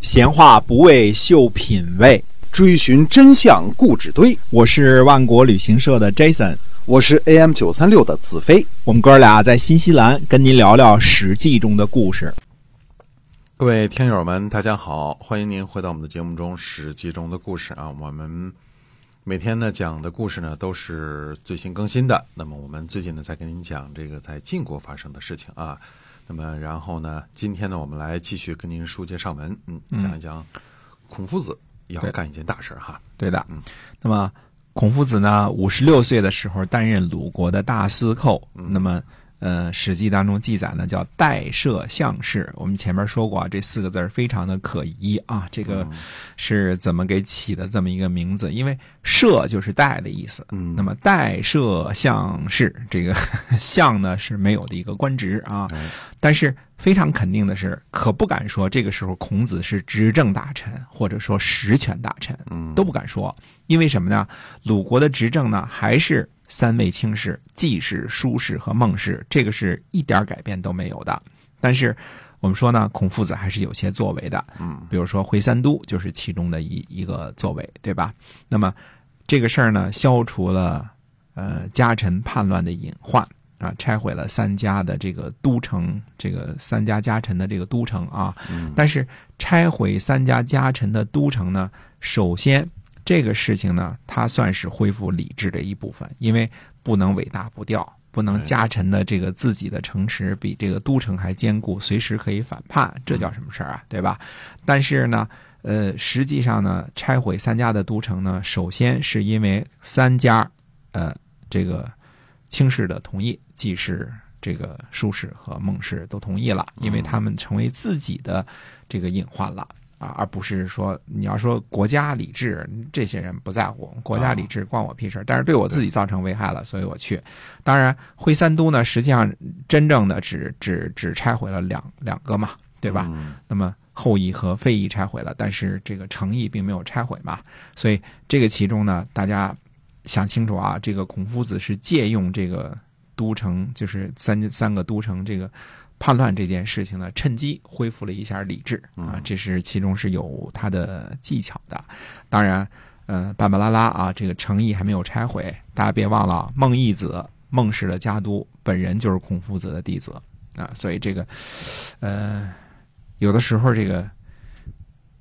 闲话不为秀品味，追寻真相故纸堆。我是万国旅行社的 Jason，我是 AM 九三六的子飞。我们哥俩在新西兰跟您聊聊《史记》中的故事。各位听友们，大家好，欢迎您回到我们的节目中《史记》中的故事啊。我们每天呢讲的故事呢都是最新更新的。那么我们最近呢在跟您讲这个在晋国发生的事情啊。那么然后呢，今天呢我们来继续跟您书接上文，嗯，讲一讲孔夫子要干一件大事哈。对的，嗯，那么孔夫子呢五十六岁的时候担任鲁国的大司寇，那么。呃，《史记》当中记载呢，叫代摄相氏。我们前面说过啊，这四个字非常的可疑啊。这个是怎么给起的这么一个名字？因为“摄”就是“代”的意思。嗯，那么代摄相氏，这个 “相”呢是没有的一个官职啊。但是非常肯定的是，可不敢说这个时候孔子是执政大臣，或者说实权大臣，都不敢说。因为什么呢？鲁国的执政呢，还是。三位卿士，季氏、叔氏和孟氏，这个是一点改变都没有的。但是我们说呢，孔夫子还是有些作为的，嗯，比如说回三都就是其中的一一个作为，对吧？那么这个事儿呢，消除了呃家臣叛乱的隐患啊，拆毁了三家的这个都城，这个三家家臣的这个都城啊。但是拆毁三家家臣的都城呢，首先。这个事情呢，它算是恢复理智的一部分，因为不能尾大不掉，不能家臣的这个自己的城池比这个都城还坚固，随时可以反叛，这叫什么事儿啊？对吧？但是呢，呃，实际上呢，拆毁三家的都城呢，首先是因为三家，呃，这个卿氏的同意，既是这个舒氏和孟氏都同意了，因为他们成为自己的这个隐患了。啊，而不是说你要说国家理智，这些人不在乎国家理智，关我屁事但是对我自己造成危害了，所以我去。当然，徽三都呢，实际上真正的只只只拆毁了两两个嘛，对吧？那么后裔和废裔拆毁了，但是这个城邑并没有拆毁嘛。所以这个其中呢，大家想清楚啊，这个孔夫子是借用这个都城，就是三三个都城这个。叛乱这件事情呢，趁机恢复了一下理智啊，这是其中是有他的技巧的。当然，呃，巴巴拉拉啊，这个诚意还没有拆毁，大家别忘了，孟义子孟氏的家督本人就是孔夫子的弟子啊，所以这个，呃，有的时候这个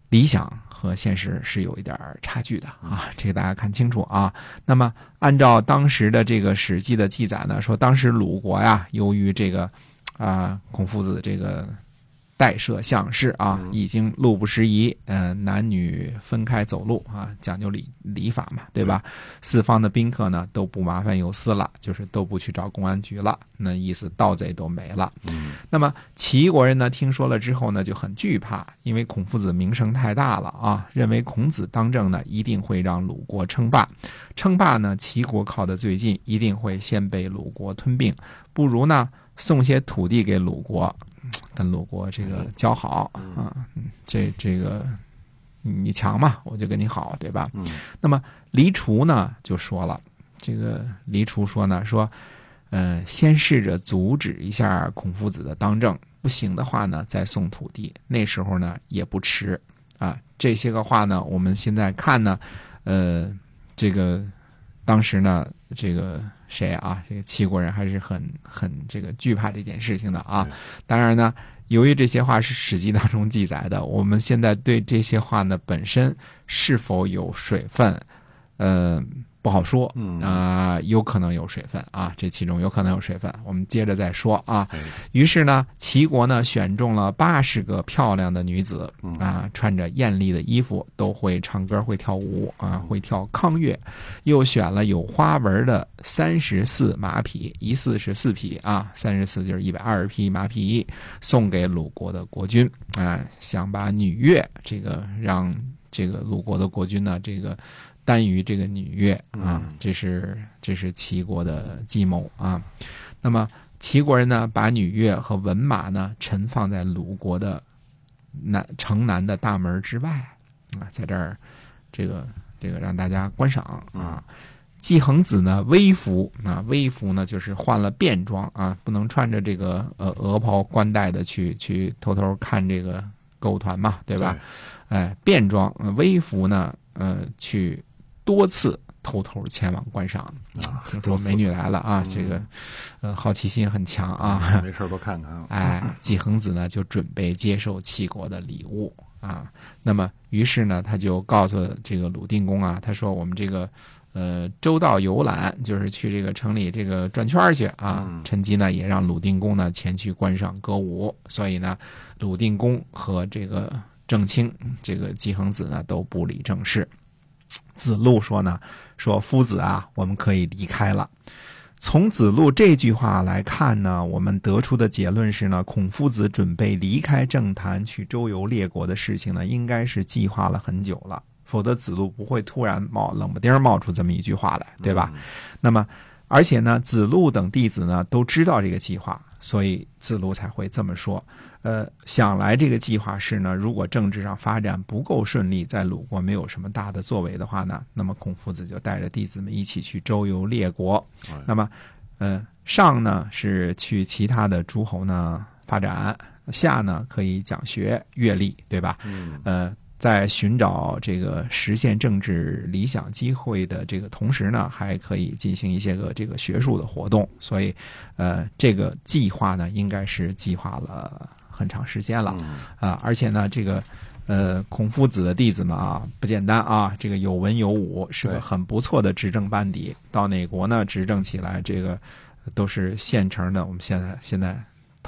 理想和现实是有一点差距的啊，这个大家看清楚啊。那么，按照当时的这个《史记》的记载呢，说当时鲁国呀，由于这个。啊，孔夫子这个代赦相士啊，已经路不拾遗，嗯，男女分开走路啊，讲究礼礼法嘛，对吧？四方的宾客呢都不麻烦有司了，就是都不去找公安局了，那意思盗贼都没了。嗯，那么齐国人呢听说了之后呢就很惧怕，因为孔夫子名声太大了啊，认为孔子当政呢一定会让鲁国称霸，称霸呢齐国靠得最近，一定会先被鲁国吞并，不如呢。送些土地给鲁国，跟鲁国这个交好啊，这这个你强嘛，我就跟你好，对吧？那么黎除呢就说了，这个黎除说呢，说，呃，先试着阻止一下孔夫子的当政，不行的话呢，再送土地，那时候呢也不迟啊。这些个话呢，我们现在看呢，呃，这个当时呢，这个。谁啊？这个齐国人还是很很这个惧怕这件事情的啊。当然呢，由于这些话是史记当中记载的，我们现在对这些话呢本身是否有水分，呃。不好说，啊，有可能有水分啊，这其中有可能有水分。我们接着再说啊。于是呢，齐国呢选中了八十个漂亮的女子啊，穿着艳丽的衣服，都会唱歌会跳舞啊，会跳康乐。又选了有花纹的三十四马匹，一四是四匹啊，三十四就是一百二十匹马匹，送给鲁国的国君啊，想把女乐这个让这个鲁国的国君呢这个。单于这个女乐啊，这是这是齐国的计谋啊。那么齐国人呢，把女乐和文马呢，陈放在鲁国的南城南的大门之外啊，在这儿，这个这个让大家观赏啊。季恒子呢，微服啊，微服呢就是换了便装啊，不能穿着这个呃鹅袍冠带的去去偷偷看这个歌舞团嘛，对吧？哎，便装呃微服呢，呃，去多次偷偷前往观赏啊听说美女来了啊，这个呃好奇心很强啊。没事多看看啊。哎，季恒子呢就准备接受齐国的礼物啊。那么，于是呢，他就告诉这个鲁定公啊，他说我们这个呃周到游览，就是去这个城里这个转圈儿去啊。嗯趁机呢，也让鲁定公呢前去观赏歌舞。所以呢，鲁定公和这个郑卿这个季恒子呢都不理政事。子路说呢，说夫子啊，我们可以离开了。从子路这句话来看呢，我们得出的结论是呢，孔夫子准备离开政坛去周游列国的事情呢，应该是计划了很久了，否则子路不会突然冒冷不丁冒出这么一句话来，对吧？那么，而且呢，子路等弟子呢都知道这个计划，所以子路才会这么说。呃，想来这个计划是呢，如果政治上发展不够顺利，在鲁国没有什么大的作为的话呢，那么孔夫子就带着弟子们一起去周游列国。哎那么，呃，上呢是去其他的诸侯呢发展，下呢可以讲学阅历，对吧？嗯呃，在寻找这个实现政治理想机会的这个同时呢，还可以进行一些个这个学术的活动。所以，呃，这个计划呢，应该是计划了很长时间了嗯啊、而且呢，这个。呃，孔夫子的弟子们啊，不简单啊，这个有文有武，是个很不错的执政班底。到哪国呢，执政起来，这个都是现成的。我们现在现在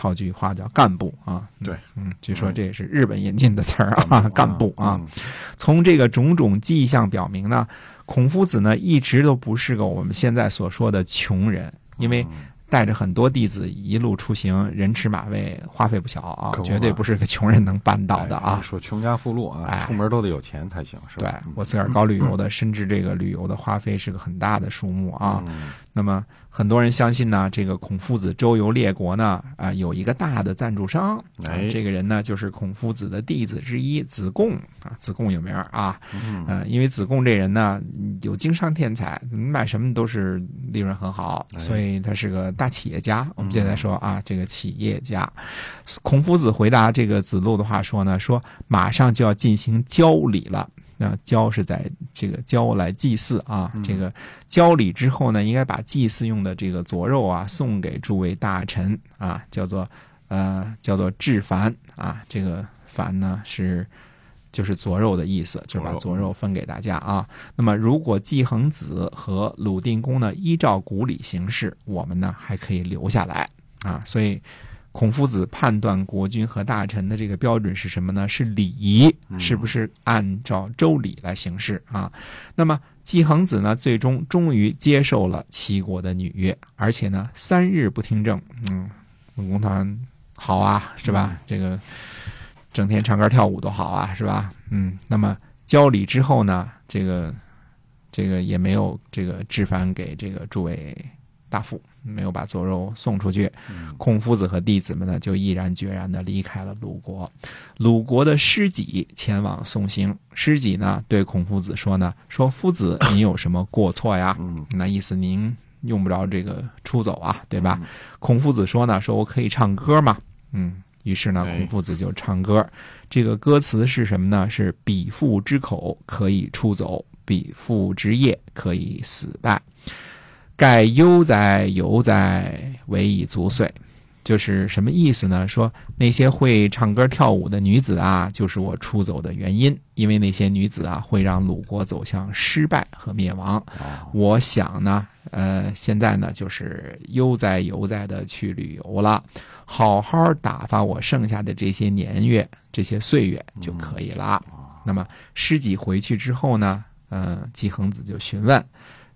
套句话叫干部啊。对，嗯，据说这也是日本引进的词儿啊，干部啊。嗯从这个种种迹象表明呢，孔夫子呢一直都不是个我们现在所说的穷人，因为嗯带着很多弟子一路出行，人吃马喂，花费不小啊绝对不是个穷人能办到的啊哎。说穷家富路啊，哎出门都得有钱才行，是对吧？对我自个儿搞旅游的，深知这个旅游的花费是个很大的数目啊。嗯那么很多人相信呢，这个孔夫子周游列国呢，啊、有一个大的赞助商，这个人呢就是孔夫子的弟子之一子贡。啊，子贡有名啊，嗯。呃，因为子贡这人呢有经商天才，买什么都是利润很好，哎所以他是个大企业家。我们现在说啊，这个企业家，孔夫子回答这个子路的话说呢，说马上就要进行交礼了。那交是在这个交来祭祀啊，这个交礼之后呢，应该把祭祀用的这个佐肉啊送给诸位大臣啊，叫做呃叫做置凡啊，这个凡呢是就是佐肉的意思，就是把佐肉分给大家啊。那么如果季恒子和鲁定公呢依照古礼行事，我们呢还可以留下来啊。所以孔夫子判断国君和大臣的这个标准是什么呢？是礼仪，是不是按照周礼来行事啊？那么季恒子呢，最终终于接受了齐国的女约，而且呢，三日不听政，嗯，文工团好啊，是吧？这个整天唱歌跳舞都好啊，是吧？嗯，那么交礼之后呢，这个这个也没有这个置凡给这个诸位大夫，没有把左肉送出去。孔夫子和弟子们呢，就毅然决然的离开了鲁国。鲁国的师己前往送行，师己呢对孔夫子说呢，说夫子您有什么过错呀？嗯那意思您用不着这个出走啊，对吧？孔夫子说呢，说我可以唱歌吗？嗯，于是呢，哎孔夫子就唱歌。这个歌词是什么呢？是彼父之口可以出走，彼父之业可以死败。盖悠哉悠哉，唯以足岁。就是什么意思呢？说那些会唱歌跳舞的女子啊，就是我出走的原因，因为那些女子啊，会让鲁国走向失败和灭亡。哦我想呢，呃，现在呢，就是悠哉悠哉的去旅游了，好好打发我剩下的这些年月、这些岁月就可以了。那么师己回去之后呢，呃，季恒子就询问，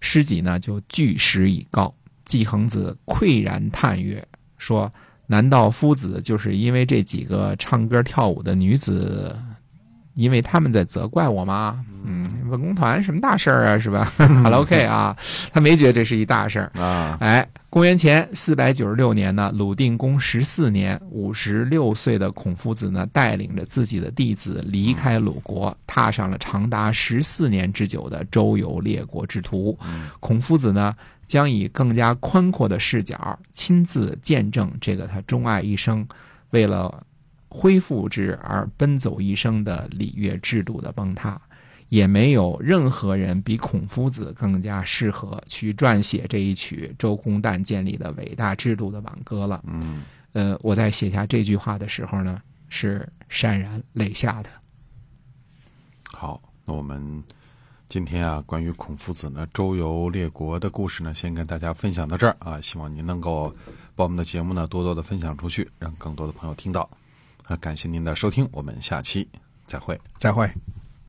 师己呢就据实以告。季恒子喟然叹曰：“说，难道夫子就是因为这几个唱歌跳舞的女子，因为他们在责怪我吗？嗯，文工团什么大事儿啊，是吧？好了，OK 啊，他没觉得这是一大事儿。啊，哎，公元前四百九十六年呢，鲁定公十四年，五十六岁的孔夫子呢，带领着自己的弟子离开鲁国，踏上了长达十四年之久的周游列国之途。孔夫子呢，将以更加宽阔的视角，亲自见证这个他钟爱一生，为了恢复之而奔走一生的礼乐制度的崩塌，也没有任何人比孔夫子更加适合去撰写这一曲周公旦建立的伟大制度的挽歌了。嗯，呃，我在写下这句话的时候呢，是潸然泪下的。好，那我们今天啊，关于孔夫子呢周游列国的故事呢，先跟大家分享到这儿啊。希望您能够把我们的节目呢多多的分享出去，让更多的朋友听到。啊，感谢您的收听，我们下期再会。再会。